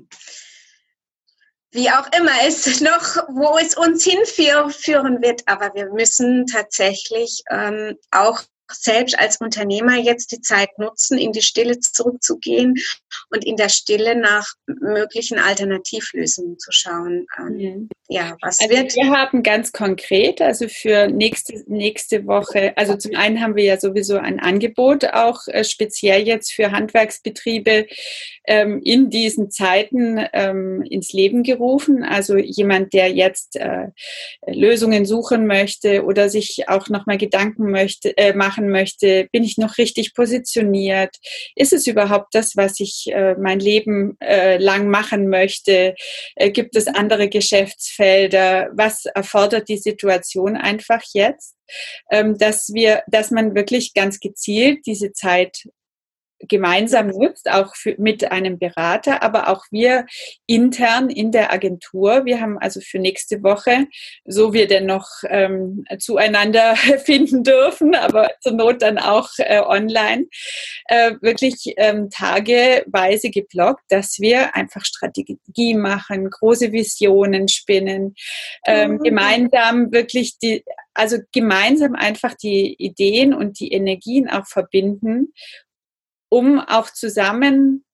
wie auch immer es <laughs> noch, wo es uns hinführen wird, aber wir müssen tatsächlich ähm, auch selbst als Unternehmer jetzt die Zeit nutzen, in die Stille zurückzugehen und in der Stille nach möglichen Alternativlösungen zu schauen. Mhm. Ja, was also wird? Wir haben ganz konkret, also für nächste, nächste Woche, also zum einen haben wir ja sowieso ein Angebot auch äh, speziell jetzt für Handwerksbetriebe ähm, in diesen Zeiten ähm, ins Leben gerufen. Also jemand, der jetzt äh, Lösungen suchen möchte oder sich auch nochmal Gedanken möchte, äh, machen möchte? Bin ich noch richtig positioniert? Ist es überhaupt das, was ich äh, mein Leben äh, lang machen möchte? Äh, gibt es andere Geschäftsfelder? Was erfordert die Situation einfach jetzt? Ähm, dass wir, dass man wirklich ganz gezielt diese Zeit gemeinsam nutzt, auch für, mit einem Berater, aber auch wir intern in der Agentur. Wir haben also für nächste Woche, so wir denn noch ähm, zueinander <laughs> finden dürfen, aber zur Not dann auch äh, online, äh, wirklich ähm, tageweise geblockt, dass wir einfach Strategie machen, große Visionen spinnen, ähm, mhm. gemeinsam wirklich die, also gemeinsam einfach die Ideen und die Energien auch verbinden um auch zusammen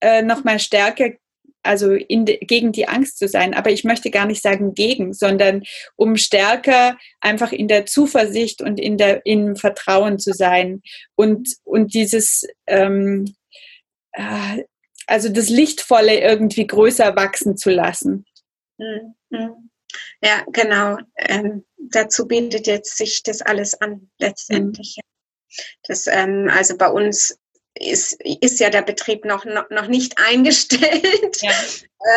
äh, nochmal stärker also in, gegen die Angst zu sein. Aber ich möchte gar nicht sagen gegen, sondern um stärker einfach in der Zuversicht und in der, im Vertrauen zu sein und, und dieses, ähm, äh, also das Lichtvolle irgendwie größer wachsen zu lassen. Mhm. Ja, genau. Ähm, dazu bietet jetzt sich das alles an, letztendlich. Mhm. Das, ähm, also bei uns ist, ist ja der Betrieb noch, noch, noch nicht <laughs> eingestellt. Ja.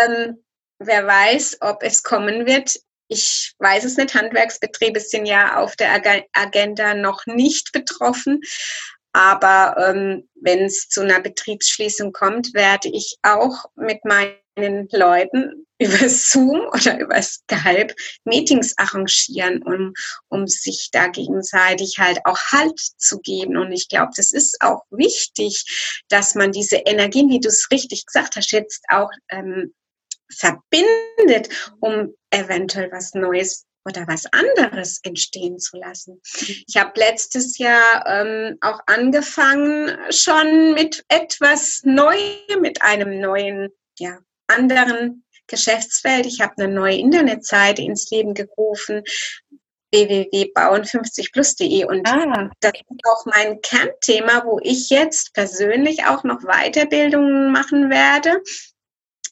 ähm, wer weiß, ob es kommen wird. Ich weiß es nicht. Handwerksbetriebe sind ja auf der Agenda noch nicht betroffen. Aber ähm, wenn es zu einer Betriebsschließung kommt, werde ich auch mit meinen Leuten <laughs> über Zoom oder über Skype Meetings arrangieren, um, um sich da gegenseitig halt auch Halt zu geben. Und ich glaube, das ist auch wichtig, dass man diese Energien, wie du es richtig gesagt hast, jetzt auch ähm, verbindet, um eventuell was Neues oder was anderes entstehen zu lassen. Ich habe letztes Jahr ähm, auch angefangen schon mit etwas Neuem, mit einem neuen, ja, anderen Geschäftsfeld. Ich habe eine neue Internetseite ins Leben gerufen, www.bauen50plus.de und ah. das ist auch mein Kernthema, wo ich jetzt persönlich auch noch Weiterbildungen machen werde.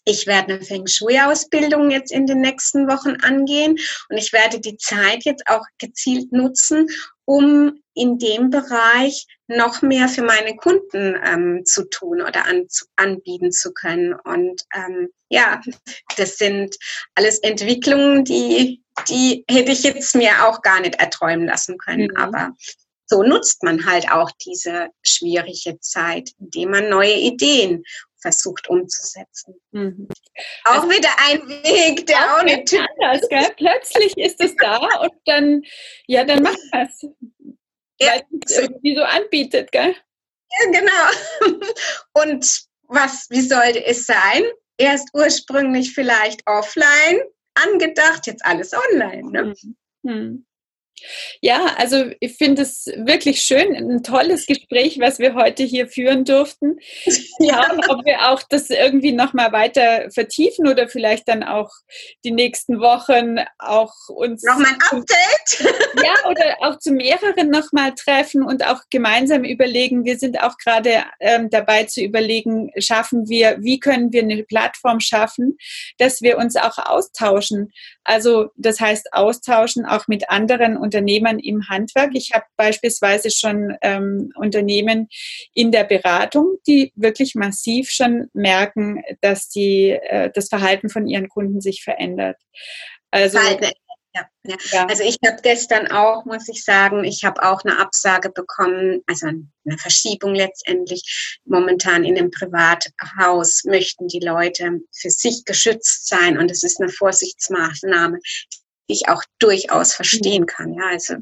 Ich werde eine Feng Shui-Ausbildung jetzt in den nächsten Wochen angehen und ich werde die Zeit jetzt auch gezielt nutzen, um in dem Bereich noch mehr für meine Kunden ähm, zu tun oder an, zu, anbieten zu können. Und ähm, ja, das sind alles Entwicklungen, die, die hätte ich jetzt mir auch gar nicht erträumen lassen können. Mhm. Aber so nutzt man halt auch diese schwierige Zeit, indem man neue Ideen versucht umzusetzen. Mhm. Auch also, wieder ein Weg, der auch, nicht anders, gell? Plötzlich ist es da <laughs> und dann, ja, dann macht das. Ja. Weil es irgendwie so anbietet, gell? Ja, genau. <laughs> Und was, wie sollte es sein? Erst ursprünglich vielleicht offline angedacht, jetzt alles online. Ne? Mhm. Ja, also ich finde es wirklich schön, ein tolles Gespräch, was wir heute hier führen durften. <laughs> Ja, ob wir auch das irgendwie nochmal weiter vertiefen oder vielleicht dann auch die nächsten Wochen auch uns. Nochmal ein Update? <laughs> Ja, oder auch zu mehreren nochmal treffen und auch gemeinsam überlegen. Wir sind auch gerade ähm, dabei zu überlegen, schaffen wir, wie können wir eine Plattform schaffen, dass wir uns auch austauschen. Also das heißt austauschen auch mit anderen Unternehmern im Handwerk. Ich habe beispielsweise schon ähm, Unternehmen in der Beratung, die wirklich massiv schon merken, dass die, äh, das Verhalten von ihren Kunden sich verändert. Also ja, ja. ja. Also ich habe gestern auch, muss ich sagen, ich habe auch eine Absage bekommen, also eine Verschiebung letztendlich. Momentan in einem Privathaus möchten die Leute für sich geschützt sein und es ist eine Vorsichtsmaßnahme, ich auch durchaus verstehen kann. Ja, also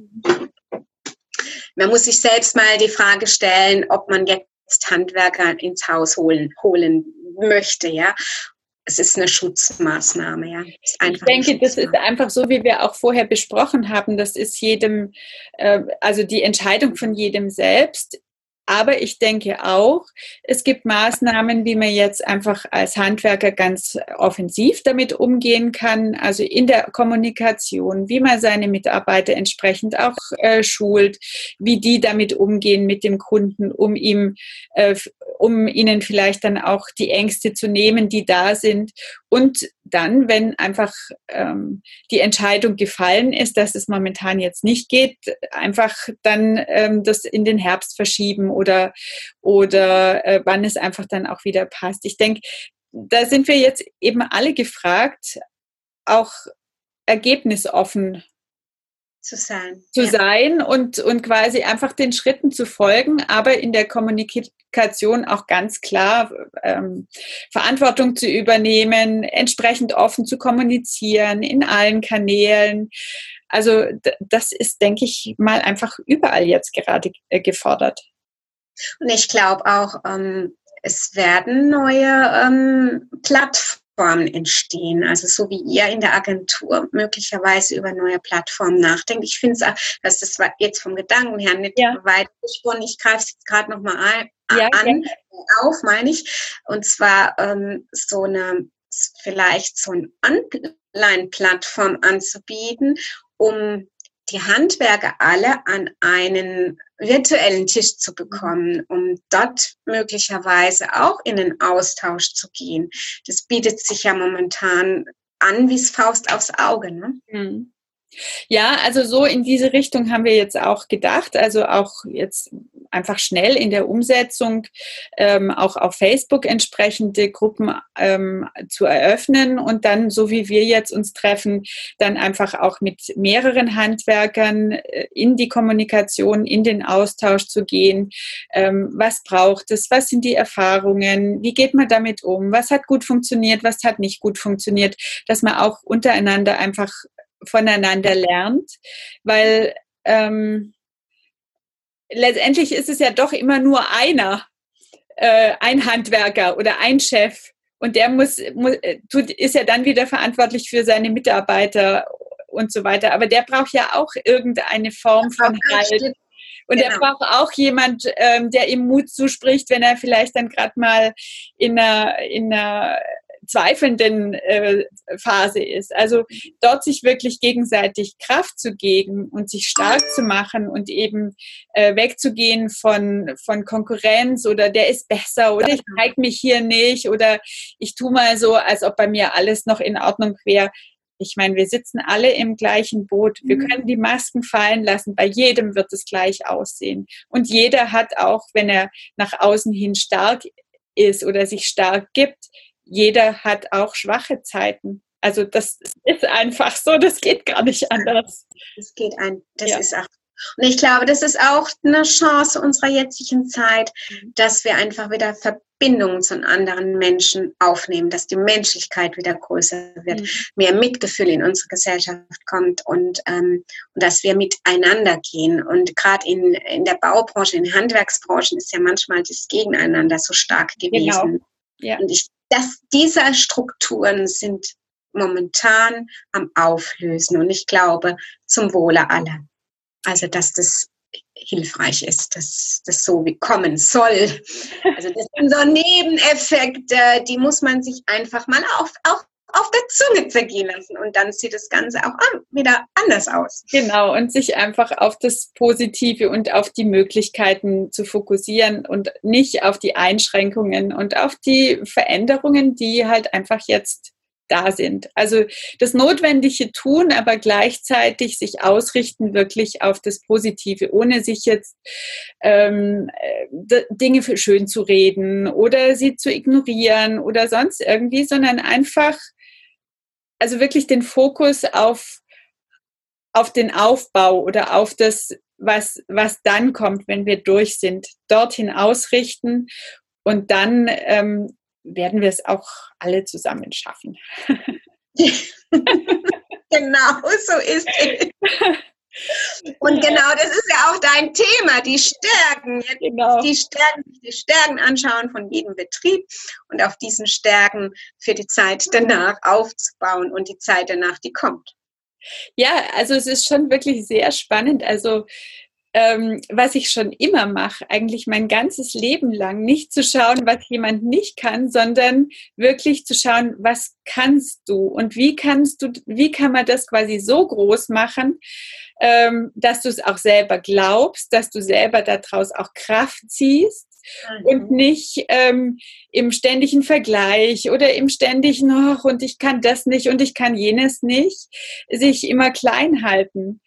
man muss sich selbst mal die Frage stellen, ob man jetzt Handwerker ins Haus holen, holen möchte, ja es ist eine Schutzmaßnahme, ja. ich denke, das ist einfach so, wie wir auch vorher besprochen haben. Das ist jedem, äh, also die Entscheidung von jedem selbst. Aber ich denke auch, es gibt Maßnahmen, wie man jetzt einfach als Handwerker ganz offensiv damit umgehen kann, also in der Kommunikation, wie man seine Mitarbeiter entsprechend auch äh, schult, wie die damit umgehen mit dem Kunden, um ihm, äh, um ihnen vielleicht dann auch die Ängste zu nehmen, die da sind. Und dann, wenn einfach ähm, die Entscheidung gefallen ist, dass es momentan jetzt nicht geht, einfach dann ähm, das in den Herbst verschieben oder, oder äh, wann es einfach dann auch wieder passt. Ich denke, da sind wir jetzt eben alle gefragt, auch ergebnisoffen zu sein. Zu ja. sein und, und quasi einfach den Schritten zu folgen, aber in der Kommunikation auch ganz klar ähm, Verantwortung zu übernehmen, entsprechend offen zu kommunizieren in allen Kanälen. Also das ist, denke ich, mal einfach überall jetzt gerade äh, gefordert. Und ich glaube auch, ähm, es werden neue ähm, Plattformen entstehen. Also so wie ihr in der Agentur möglicherweise über neue Plattformen nachdenkt. Ich finde es, dass das jetzt vom Gedanken her nicht ja. weit gesponnen. Ich greife es jetzt gerade nochmal ja, an, ja. auf, meine ich. Und zwar ähm, so eine vielleicht so eine Online-Plattform anzubieten, um die Handwerker alle an einen virtuellen Tisch zu bekommen, um dort möglicherweise auch in den Austausch zu gehen. Das bietet sich ja momentan an wie Faust aufs Auge. Ne? Mhm. Ja, also so in diese Richtung haben wir jetzt auch gedacht. Also auch jetzt einfach schnell in der Umsetzung ähm, auch auf Facebook entsprechende Gruppen ähm, zu eröffnen und dann, so wie wir jetzt uns treffen, dann einfach auch mit mehreren Handwerkern äh, in die Kommunikation, in den Austausch zu gehen. Ähm, was braucht es? Was sind die Erfahrungen? Wie geht man damit um? Was hat gut funktioniert? Was hat nicht gut funktioniert? Dass man auch untereinander einfach voneinander lernt, weil ähm, letztendlich ist es ja doch immer nur einer, äh, ein Handwerker oder ein Chef. Und der muss, muss, tut, ist ja dann wieder verantwortlich für seine Mitarbeiter und so weiter. Aber der braucht ja auch irgendeine Form von Halt. Und genau. er braucht auch jemand, ähm, der ihm Mut zuspricht, wenn er vielleicht dann gerade mal in einer, in einer zweifelnden äh, Phase ist. Also dort sich wirklich gegenseitig Kraft zu geben und sich stark zu machen und eben äh, wegzugehen von, von Konkurrenz oder der ist besser oder ich zeige mich hier nicht oder ich tue mal so, als ob bei mir alles noch in Ordnung wäre. Ich meine, wir sitzen alle im gleichen Boot. Wir mhm. können die Masken fallen lassen. Bei jedem wird es gleich aussehen. Und jeder hat auch, wenn er nach außen hin stark ist oder sich stark gibt, jeder hat auch schwache Zeiten. Also das ist einfach so, das geht gar nicht anders. Das geht ein, das ja. ist auch. Und ich glaube, das ist auch eine Chance unserer jetzigen Zeit, mhm. dass wir einfach wieder Verbindungen zu anderen Menschen aufnehmen, dass die Menschlichkeit wieder größer wird, mhm. mehr Mitgefühl in unsere Gesellschaft kommt und, ähm, und dass wir miteinander gehen. Und gerade in, in der Baubranche, in Handwerksbranchen ist ja manchmal das Gegeneinander so stark gewesen. Genau. Ja. Und ich dass diese Strukturen sind momentan am Auflösen und ich glaube zum Wohle aller. Also dass das hilfreich ist, dass das so wie kommen soll. Also das sind so Nebeneffekte, die muss man sich einfach mal auf, auch auf der Zunge zergehen lassen und dann sieht das Ganze auch wieder anders aus. Genau, und sich einfach auf das Positive und auf die Möglichkeiten zu fokussieren und nicht auf die Einschränkungen und auf die Veränderungen, die halt einfach jetzt da sind. Also das Notwendige tun, aber gleichzeitig sich ausrichten wirklich auf das Positive, ohne sich jetzt ähm, Dinge für schön zu reden oder sie zu ignorieren oder sonst irgendwie, sondern einfach also wirklich den Fokus auf, auf den Aufbau oder auf das, was, was dann kommt, wenn wir durch sind, dorthin ausrichten und dann ähm, werden wir es auch alle zusammen schaffen. <laughs> genau, so ist es. <laughs> Und genau, das ist ja auch dein Thema, die Stärken. Genau. Die Stärken, die Stärken anschauen von jedem Betrieb und auf diesen Stärken für die Zeit danach aufzubauen und die Zeit danach, die kommt. Ja, also es ist schon wirklich sehr spannend. Also ähm, was ich schon immer mache, eigentlich mein ganzes Leben lang, nicht zu schauen, was jemand nicht kann, sondern wirklich zu schauen, was kannst du und wie kannst du, wie kann man das quasi so groß machen, ähm, dass du es auch selber glaubst, dass du selber daraus auch Kraft ziehst mhm. und nicht ähm, im ständigen Vergleich oder im ständigen, oh, und ich kann das nicht und ich kann jenes nicht, sich immer klein halten.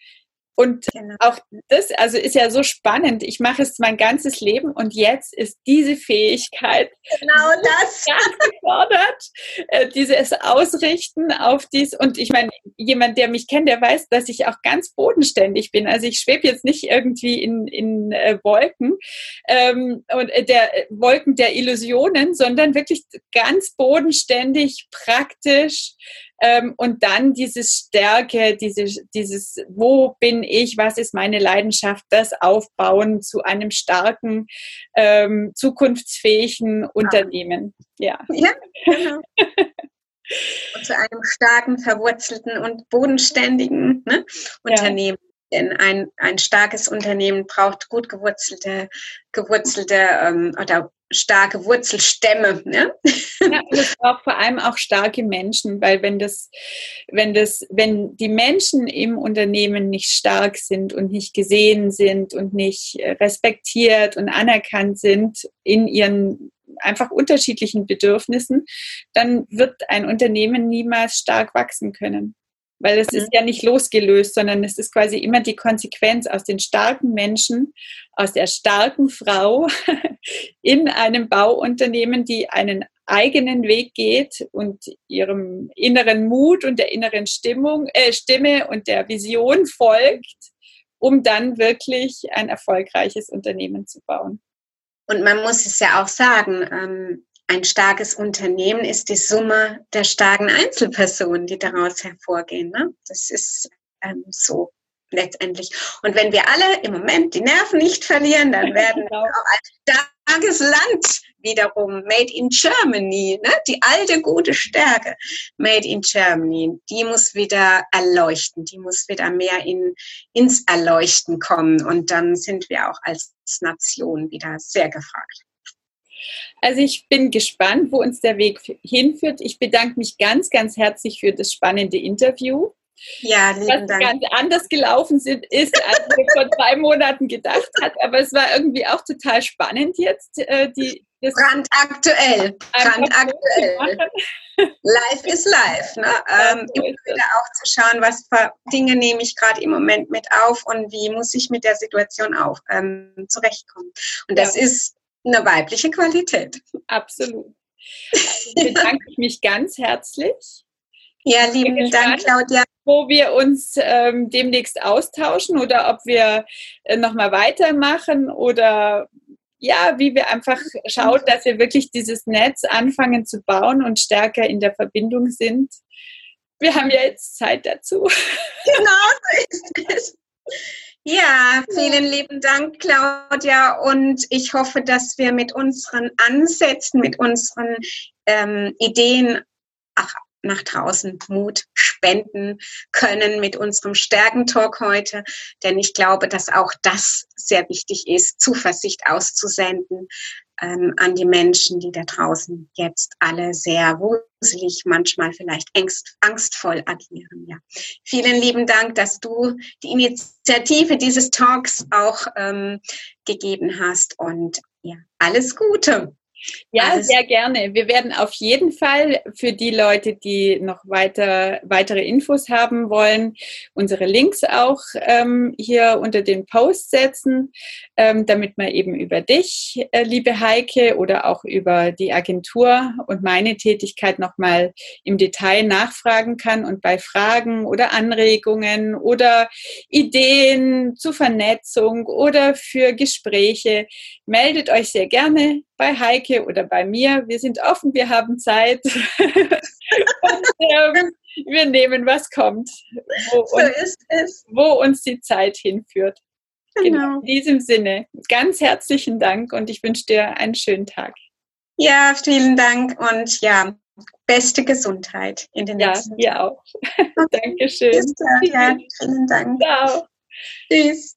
Und genau. auch das, also ist ja so spannend. Ich mache es mein ganzes Leben und jetzt ist diese Fähigkeit genau das <laughs> gefordert, äh, dieses Ausrichten auf dies. Und ich meine, jemand, der mich kennt, der weiß, dass ich auch ganz bodenständig bin. Also ich schwebe jetzt nicht irgendwie in, in äh, Wolken ähm, und äh, der Wolken der Illusionen, sondern wirklich ganz bodenständig, praktisch ähm, und dann diese Stärke, diese, dieses, wo bin ich, was ist meine Leidenschaft, das aufbauen zu einem starken, ähm, zukunftsfähigen Unternehmen. Ja, ja <laughs> genau. und zu einem starken, verwurzelten und bodenständigen ne, Unternehmen. Denn ein, ein starkes Unternehmen braucht gut gewurzelte, gewurzelte ähm, oder starke Wurzelstämme. Ne? Ja, und es braucht vor allem auch starke Menschen, weil wenn das, wenn das, wenn die Menschen im Unternehmen nicht stark sind und nicht gesehen sind und nicht respektiert und anerkannt sind in ihren einfach unterschiedlichen Bedürfnissen, dann wird ein Unternehmen niemals stark wachsen können weil es ist mhm. ja nicht losgelöst, sondern es ist quasi immer die Konsequenz aus den starken Menschen, aus der starken Frau <laughs> in einem Bauunternehmen, die einen eigenen Weg geht und ihrem inneren Mut und der inneren Stimmung, äh, Stimme und der Vision folgt, um dann wirklich ein erfolgreiches Unternehmen zu bauen. Und man muss es ja auch sagen, ähm, ein starkes Unternehmen ist die Summe der starken Einzelpersonen, die daraus hervorgehen. Ne? Das ist ähm, so letztendlich. Und wenn wir alle im Moment die Nerven nicht verlieren, dann <laughs> werden wir auch ein starkes Land wiederum, made in Germany, ne? die alte gute Stärke, made in Germany, die muss wieder erleuchten, die muss wieder mehr in, ins Erleuchten kommen und dann sind wir auch als Nation wieder sehr gefragt. Also ich bin gespannt, wo uns der Weg hinführt. Ich bedanke mich ganz, ganz herzlich für das spannende Interview. Ja, lieben was Dank. ganz anders gelaufen sind, ist, als wir vor drei Monaten gedacht hat. Aber es war irgendwie auch total spannend jetzt. Äh, die, das Brandaktuell. Brandaktuell. Life is life. Ne? Ähm, immer wieder auch zu schauen, was für Dinge nehme ich gerade im Moment mit auf und wie muss ich mit der Situation auch ähm, zurechtkommen. Und das ja. ist eine weibliche Qualität. Absolut. Also bedanke ich mich ganz herzlich. Ja, lieben Dank, Claudia. Wo wir uns ähm, demnächst austauschen oder ob wir äh, nochmal weitermachen oder ja, wie wir einfach schauen, dass wir wirklich dieses Netz anfangen zu bauen und stärker in der Verbindung sind. Wir haben ja jetzt Zeit dazu. Genau so ist es. Ja, vielen lieben Dank, Claudia. Und ich hoffe, dass wir mit unseren Ansätzen, mit unseren ähm, Ideen ach, nach draußen Mut spenden können mit unserem Stärkentalk heute. Denn ich glaube, dass auch das sehr wichtig ist, Zuversicht auszusenden, ähm, an die Menschen, die da draußen jetzt alle sehr wuselig, manchmal vielleicht ängst, angstvoll agieren. Ja. Vielen lieben Dank, dass du die Initiative dieses Talks auch ähm, gegeben hast und ja, alles Gute. Ja, Alles. sehr gerne. Wir werden auf jeden Fall für die Leute, die noch weiter, weitere Infos haben wollen, unsere Links auch ähm, hier unter den Post setzen, ähm, damit man eben über dich, äh, liebe Heike, oder auch über die Agentur und meine Tätigkeit nochmal im Detail nachfragen kann und bei Fragen oder Anregungen oder Ideen zur Vernetzung oder für Gespräche meldet euch sehr gerne bei Heike oder bei mir. Wir sind offen, wir haben Zeit. <laughs> Und, ähm, wir nehmen, was kommt. Wo, so uns, wo uns die Zeit hinführt. Genau. genau. In diesem Sinne, ganz herzlichen Dank und ich wünsche dir einen schönen Tag. Ja, vielen Dank und ja, beste Gesundheit in den nächsten Ja, dir auch. <laughs> Dankeschön. Bis dann, ja, <laughs> vielen Dank. Ciao. Tschüss.